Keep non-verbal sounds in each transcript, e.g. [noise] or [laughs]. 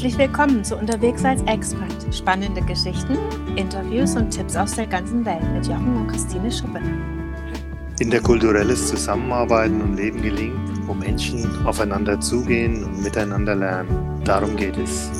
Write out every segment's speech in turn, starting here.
Herzlich willkommen zu Unterwegs als Expert. Spannende Geschichten, Interviews und Tipps aus der ganzen Welt mit Jochen und Christine Schuppe. Interkulturelles Zusammenarbeiten und Leben gelingt, wo Menschen aufeinander zugehen und miteinander lernen. Darum geht es.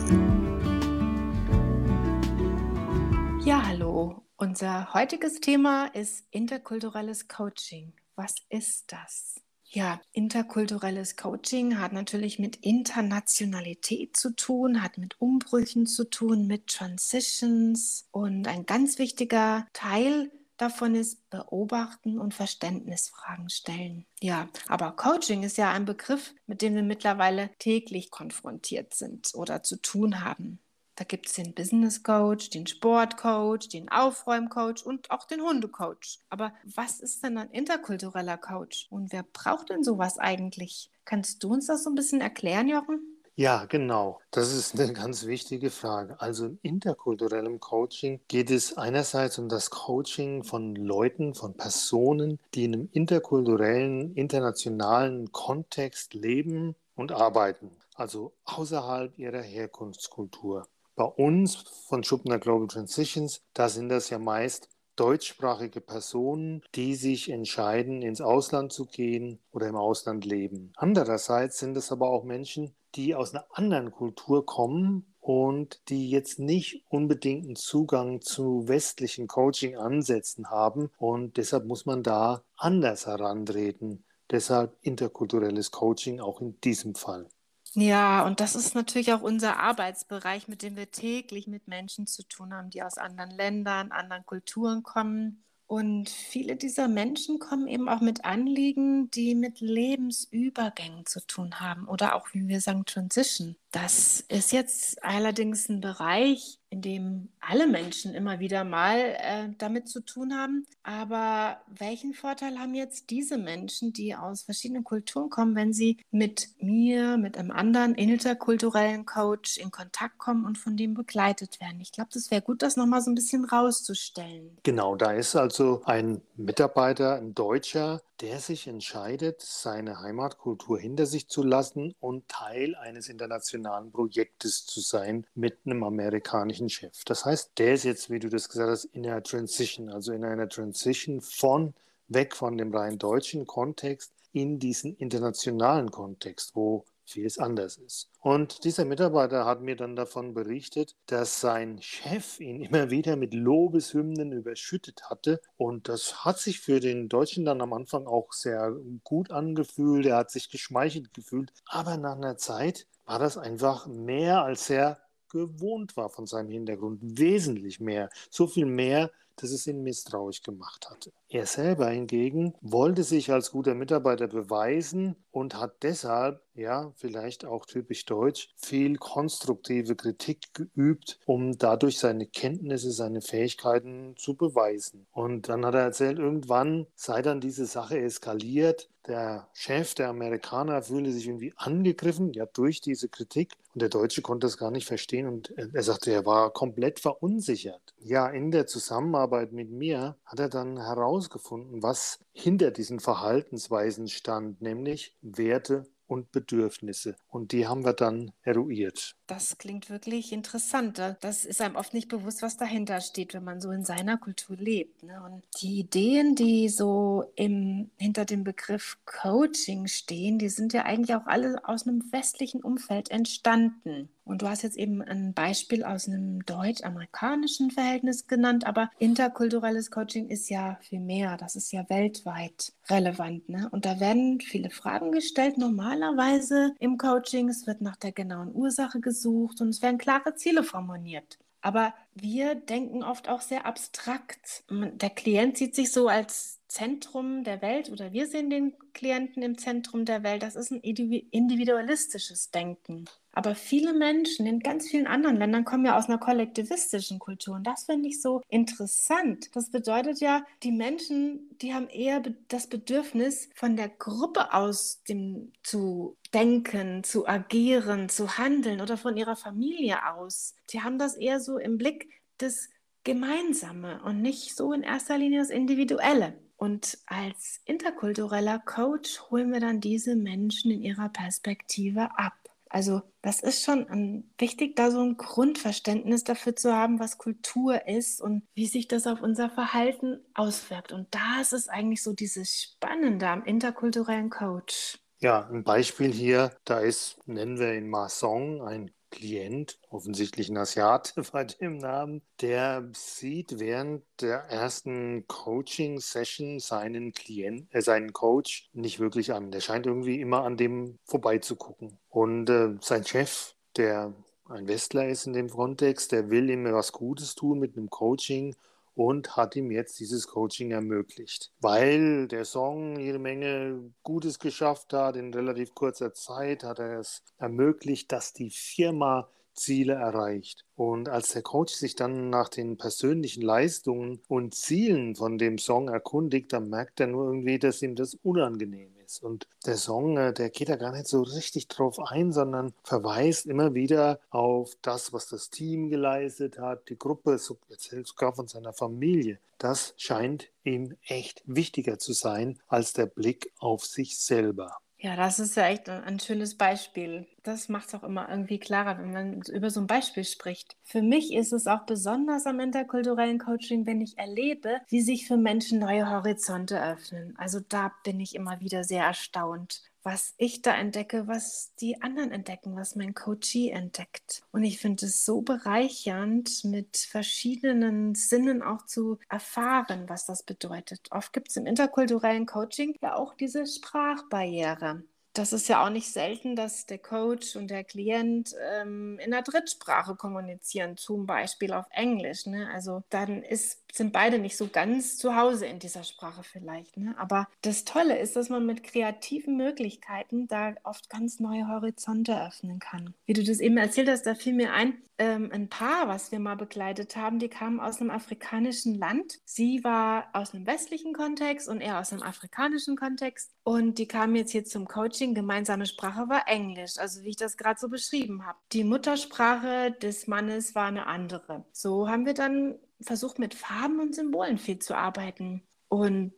Ja, hallo. Unser heutiges Thema ist interkulturelles Coaching. Was ist das? Ja, interkulturelles Coaching hat natürlich mit Internationalität zu tun, hat mit Umbrüchen zu tun, mit Transitions und ein ganz wichtiger Teil davon ist beobachten und Verständnisfragen stellen. Ja, aber Coaching ist ja ein Begriff, mit dem wir mittlerweile täglich konfrontiert sind oder zu tun haben. Da gibt es den Business Coach, den Sport Coach, den Aufräumcoach und auch den Hundecoach. Aber was ist denn ein interkultureller Coach? Und wer braucht denn sowas eigentlich? Kannst du uns das so ein bisschen erklären, Jochen? Ja, genau. Das ist eine ganz wichtige Frage. Also im interkulturellen Coaching geht es einerseits um das Coaching von Leuten, von Personen, die in einem interkulturellen, internationalen Kontext leben und arbeiten, also außerhalb ihrer Herkunftskultur. Bei uns von Schubner Global Transitions, da sind das ja meist deutschsprachige Personen, die sich entscheiden, ins Ausland zu gehen oder im Ausland leben. Andererseits sind es aber auch Menschen, die aus einer anderen Kultur kommen und die jetzt nicht unbedingt einen Zugang zu westlichen Coaching-Ansätzen haben und deshalb muss man da anders herantreten. Deshalb interkulturelles Coaching auch in diesem Fall. Ja, und das ist natürlich auch unser Arbeitsbereich, mit dem wir täglich mit Menschen zu tun haben, die aus anderen Ländern, anderen Kulturen kommen. Und viele dieser Menschen kommen eben auch mit Anliegen, die mit Lebensübergängen zu tun haben oder auch, wie wir sagen, Transition. Das ist jetzt allerdings ein Bereich, in dem alle Menschen immer wieder mal äh, damit zu tun haben. Aber welchen Vorteil haben jetzt diese Menschen, die aus verschiedenen Kulturen kommen, wenn sie mit mir, mit einem anderen interkulturellen Coach in Kontakt kommen und von dem begleitet werden? Ich glaube, das wäre gut, das nochmal so ein bisschen rauszustellen. Genau, da ist also ein Mitarbeiter, ein Deutscher, der sich entscheidet, seine Heimatkultur hinter sich zu lassen und Teil eines internationalen Projektes zu sein mit einem amerikanischen Chef. Das heißt, der ist jetzt, wie du das gesagt hast, in einer Transition, also in einer Transition von weg von dem rein deutschen Kontext in diesen internationalen Kontext, wo vieles anders ist. Und dieser Mitarbeiter hat mir dann davon berichtet, dass sein Chef ihn [laughs] immer wieder mit Lobeshymnen überschüttet hatte. Und das hat sich für den Deutschen dann am Anfang auch sehr gut angefühlt. Er hat sich geschmeichelt gefühlt. Aber nach einer Zeit war das einfach mehr als er gewohnt war von seinem Hintergrund. Wesentlich mehr. So viel mehr, dass es ihn misstrauisch gemacht hatte. Er selber hingegen wollte sich als guter Mitarbeiter beweisen und hat deshalb, ja, vielleicht auch typisch deutsch, viel konstruktive Kritik geübt, um dadurch seine Kenntnisse, seine Fähigkeiten zu beweisen. Und dann hat er erzählt, irgendwann sei dann diese Sache eskaliert. Der Chef, der Amerikaner, fühle sich irgendwie angegriffen, ja, durch diese Kritik. Und der Deutsche konnte das gar nicht verstehen und er sagte, er war komplett verunsichert. Ja, in der Zusammenarbeit mit mir hat er dann heraus herausgefunden, was hinter diesen Verhaltensweisen stand, nämlich Werte und Bedürfnisse. Und die haben wir dann eruiert. Das klingt wirklich interessant. Das ist einem oft nicht bewusst, was dahinter steht, wenn man so in seiner Kultur lebt. Ne? Und die Ideen, die so im, hinter dem Begriff Coaching stehen, die sind ja eigentlich auch alle aus einem westlichen Umfeld entstanden. Und du hast jetzt eben ein Beispiel aus einem deutsch-amerikanischen Verhältnis genannt, aber interkulturelles Coaching ist ja viel mehr. Das ist ja weltweit relevant. Ne? Und da werden viele Fragen gestellt. Normalerweise im Coaching, es wird nach der genauen Ursache gesucht und es werden klare Ziele formuliert. Aber wir denken oft auch sehr abstrakt. Der Klient sieht sich so als Zentrum der Welt oder wir sehen den Klienten im Zentrum der Welt. Das ist ein individualistisches Denken. Aber viele Menschen in ganz vielen anderen Ländern kommen ja aus einer kollektivistischen Kultur. Und das finde ich so interessant. Das bedeutet ja, die Menschen, die haben eher das Bedürfnis, von der Gruppe aus dem, zu denken, zu agieren, zu handeln oder von ihrer Familie aus. Die haben das eher so im Blick, das Gemeinsame und nicht so in erster Linie das Individuelle. Und als interkultureller Coach holen wir dann diese Menschen in ihrer Perspektive ab. Also das ist schon wichtig, da so ein Grundverständnis dafür zu haben, was Kultur ist und wie sich das auf unser Verhalten auswirkt. Und das ist eigentlich so dieses Spannende am interkulturellen Coach. Ja, ein Beispiel hier, da ist, nennen wir ihn Masson, ein Klient, offensichtlich ein Asiate [laughs] bei dem Namen, der sieht während der ersten Coaching-Session seinen Klient, äh, seinen Coach nicht wirklich an. Der scheint irgendwie immer an dem vorbeizugucken. Und äh, sein Chef, der ein Westler ist in dem Kontext, der will ihm was Gutes tun mit einem Coaching und hat ihm jetzt dieses Coaching ermöglicht. Weil der Song jede Menge Gutes geschafft hat, in relativ kurzer Zeit hat er es ermöglicht, dass die Firma Ziele erreicht. Und als der Coach sich dann nach den persönlichen Leistungen und Zielen von dem Song erkundigt, dann merkt er nur irgendwie, dass ihm das unangenehm ist. Und der Song, äh, der geht da gar nicht so richtig drauf ein, sondern verweist immer wieder auf das, was das Team geleistet hat, die Gruppe, erzählt sogar von seiner Familie. Das scheint ihm echt wichtiger zu sein als der Blick auf sich selber. Ja, das ist ja echt ein schönes Beispiel. Das macht es auch immer irgendwie klarer, wenn man über so ein Beispiel spricht. Für mich ist es auch besonders am interkulturellen Coaching, wenn ich erlebe, wie sich für Menschen neue Horizonte öffnen. Also da bin ich immer wieder sehr erstaunt was ich da entdecke, was die anderen entdecken, was mein Coachee entdeckt. Und ich finde es so bereichernd, mit verschiedenen Sinnen auch zu erfahren, was das bedeutet. Oft gibt es im interkulturellen Coaching ja auch diese Sprachbarriere das ist ja auch nicht selten, dass der Coach und der Klient ähm, in der Drittsprache kommunizieren, zum Beispiel auf Englisch. Ne? Also dann ist, sind beide nicht so ganz zu Hause in dieser Sprache vielleicht. Ne? Aber das Tolle ist, dass man mit kreativen Möglichkeiten da oft ganz neue Horizonte öffnen kann. Wie du das eben erzählt hast, da fiel mir ein, ähm, ein Paar, was wir mal begleitet haben, die kamen aus einem afrikanischen Land. Sie war aus einem westlichen Kontext und er aus einem afrikanischen Kontext. Und die kamen jetzt hier zum Coaching. Gemeinsame Sprache war Englisch, also wie ich das gerade so beschrieben habe. Die Muttersprache des Mannes war eine andere. So haben wir dann versucht, mit Farben und Symbolen viel zu arbeiten. Und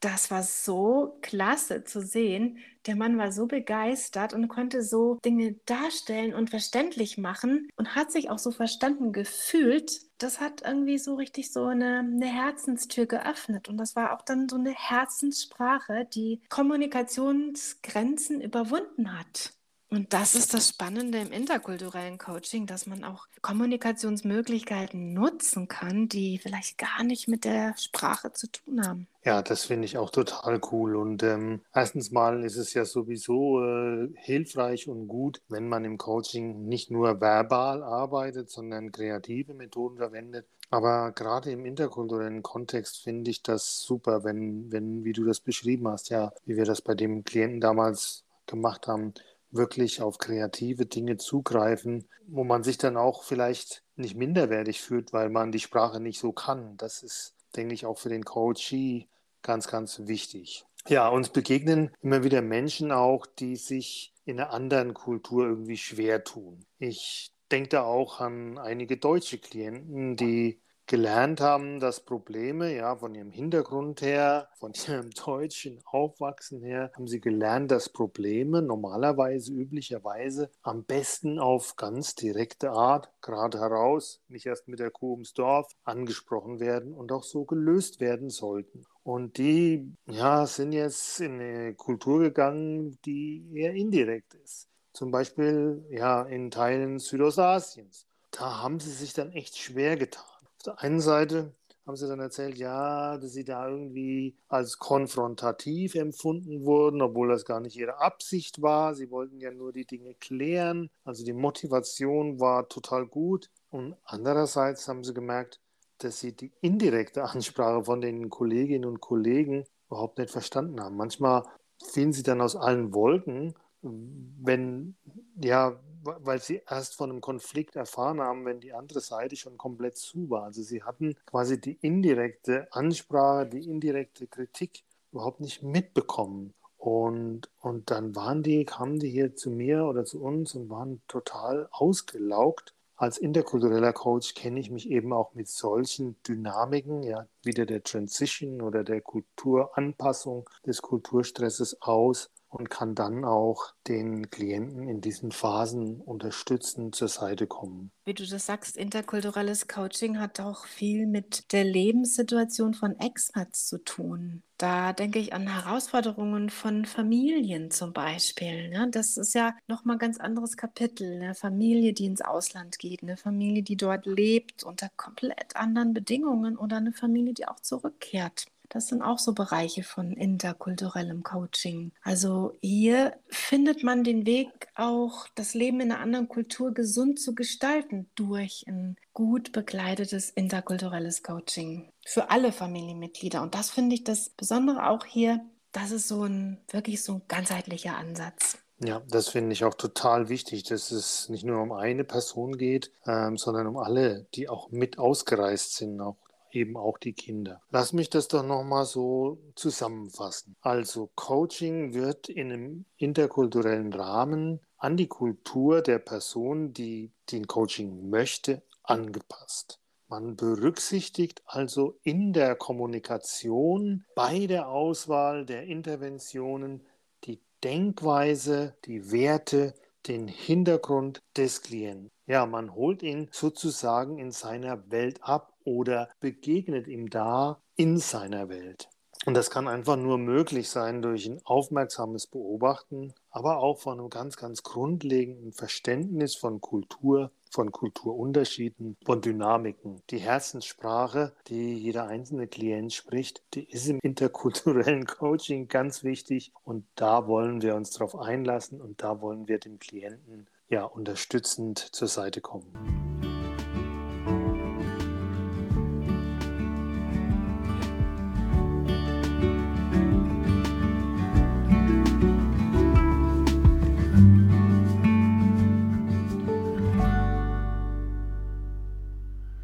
das war so klasse zu sehen. Der Mann war so begeistert und konnte so Dinge darstellen und verständlich machen und hat sich auch so verstanden gefühlt. Das hat irgendwie so richtig so eine, eine Herzenstür geöffnet. Und das war auch dann so eine Herzenssprache, die Kommunikationsgrenzen überwunden hat. Und das ist das Spannende im interkulturellen Coaching, dass man auch Kommunikationsmöglichkeiten nutzen kann, die vielleicht gar nicht mit der Sprache zu tun haben. Ja, das finde ich auch total cool. Und ähm, erstens mal ist es ja sowieso äh, hilfreich und gut, wenn man im Coaching nicht nur verbal arbeitet, sondern kreative Methoden verwendet. Aber gerade im interkulturellen Kontext finde ich das super, wenn, wenn, wie du das beschrieben hast, ja, wie wir das bei dem Klienten damals gemacht haben, wirklich auf kreative Dinge zugreifen, wo man sich dann auch vielleicht nicht minderwertig fühlt, weil man die Sprache nicht so kann. Das ist, denke ich, auch für den Coachee ganz, ganz wichtig. Ja, uns begegnen immer wieder Menschen auch, die sich in einer anderen Kultur irgendwie schwer tun. Ich denke da auch an einige deutsche Klienten, die gelernt haben, dass Probleme, ja, von ihrem Hintergrund her, von [laughs] ihrem deutschen Aufwachsen her, haben sie gelernt, dass Probleme normalerweise, üblicherweise am besten auf ganz direkte Art, gerade heraus, nicht erst mit der Kuh ums Dorf, angesprochen werden und auch so gelöst werden sollten. Und die, ja, sind jetzt in eine Kultur gegangen, die eher indirekt ist. Zum Beispiel, ja, in Teilen Südostasiens. Da haben sie sich dann echt schwer getan der einen Seite haben sie dann erzählt, ja, dass sie da irgendwie als konfrontativ empfunden wurden, obwohl das gar nicht ihre Absicht war. Sie wollten ja nur die Dinge klären. Also die Motivation war total gut. Und andererseits haben sie gemerkt, dass sie die indirekte Ansprache von den Kolleginnen und Kollegen überhaupt nicht verstanden haben. Manchmal fielen sie dann aus allen Wolken, wenn, ja, weil sie erst von einem Konflikt erfahren haben, wenn die andere Seite schon komplett zu war. Also sie hatten quasi die indirekte Ansprache, die indirekte Kritik überhaupt nicht mitbekommen. Und, und dann waren die, kamen die hier zu mir oder zu uns und waren total ausgelaugt. Als interkultureller Coach kenne ich mich eben auch mit solchen Dynamiken, ja, wieder der Transition oder der Kulturanpassung des Kulturstresses aus und kann dann auch den Klienten in diesen Phasen unterstützen, zur Seite kommen. Wie du das sagst, interkulturelles Coaching hat auch viel mit der Lebenssituation von Expats zu tun. Da denke ich an Herausforderungen von Familien zum Beispiel. Ne? Das ist ja nochmal ein ganz anderes Kapitel. Eine Familie, die ins Ausland geht, eine Familie, die dort lebt unter komplett anderen Bedingungen oder eine Familie, die auch zurückkehrt. Das sind auch so Bereiche von interkulturellem Coaching. Also hier findet man den Weg, auch das Leben in einer anderen Kultur gesund zu gestalten durch ein gut begleitetes interkulturelles Coaching für alle Familienmitglieder. Und das finde ich das Besondere auch hier. Das ist so ein wirklich so ein ganzheitlicher Ansatz. Ja, das finde ich auch total wichtig, dass es nicht nur um eine Person geht, ähm, sondern um alle, die auch mit ausgereist sind, auch eben auch die Kinder. Lass mich das doch nochmal so zusammenfassen. Also Coaching wird in einem interkulturellen Rahmen an die Kultur der Person, die den Coaching möchte, angepasst. Man berücksichtigt also in der Kommunikation bei der Auswahl der Interventionen die Denkweise, die Werte, den Hintergrund des Klienten. Ja, man holt ihn sozusagen in seiner Welt ab oder begegnet ihm da in seiner Welt. Und das kann einfach nur möglich sein durch ein aufmerksames Beobachten, aber auch von einem ganz, ganz grundlegenden Verständnis von Kultur, von Kulturunterschieden, von Dynamiken. Die Herzenssprache, die jeder einzelne Klient spricht, die ist im interkulturellen Coaching ganz wichtig und da wollen wir uns darauf einlassen und da wollen wir dem Klienten ja unterstützend zur Seite kommen.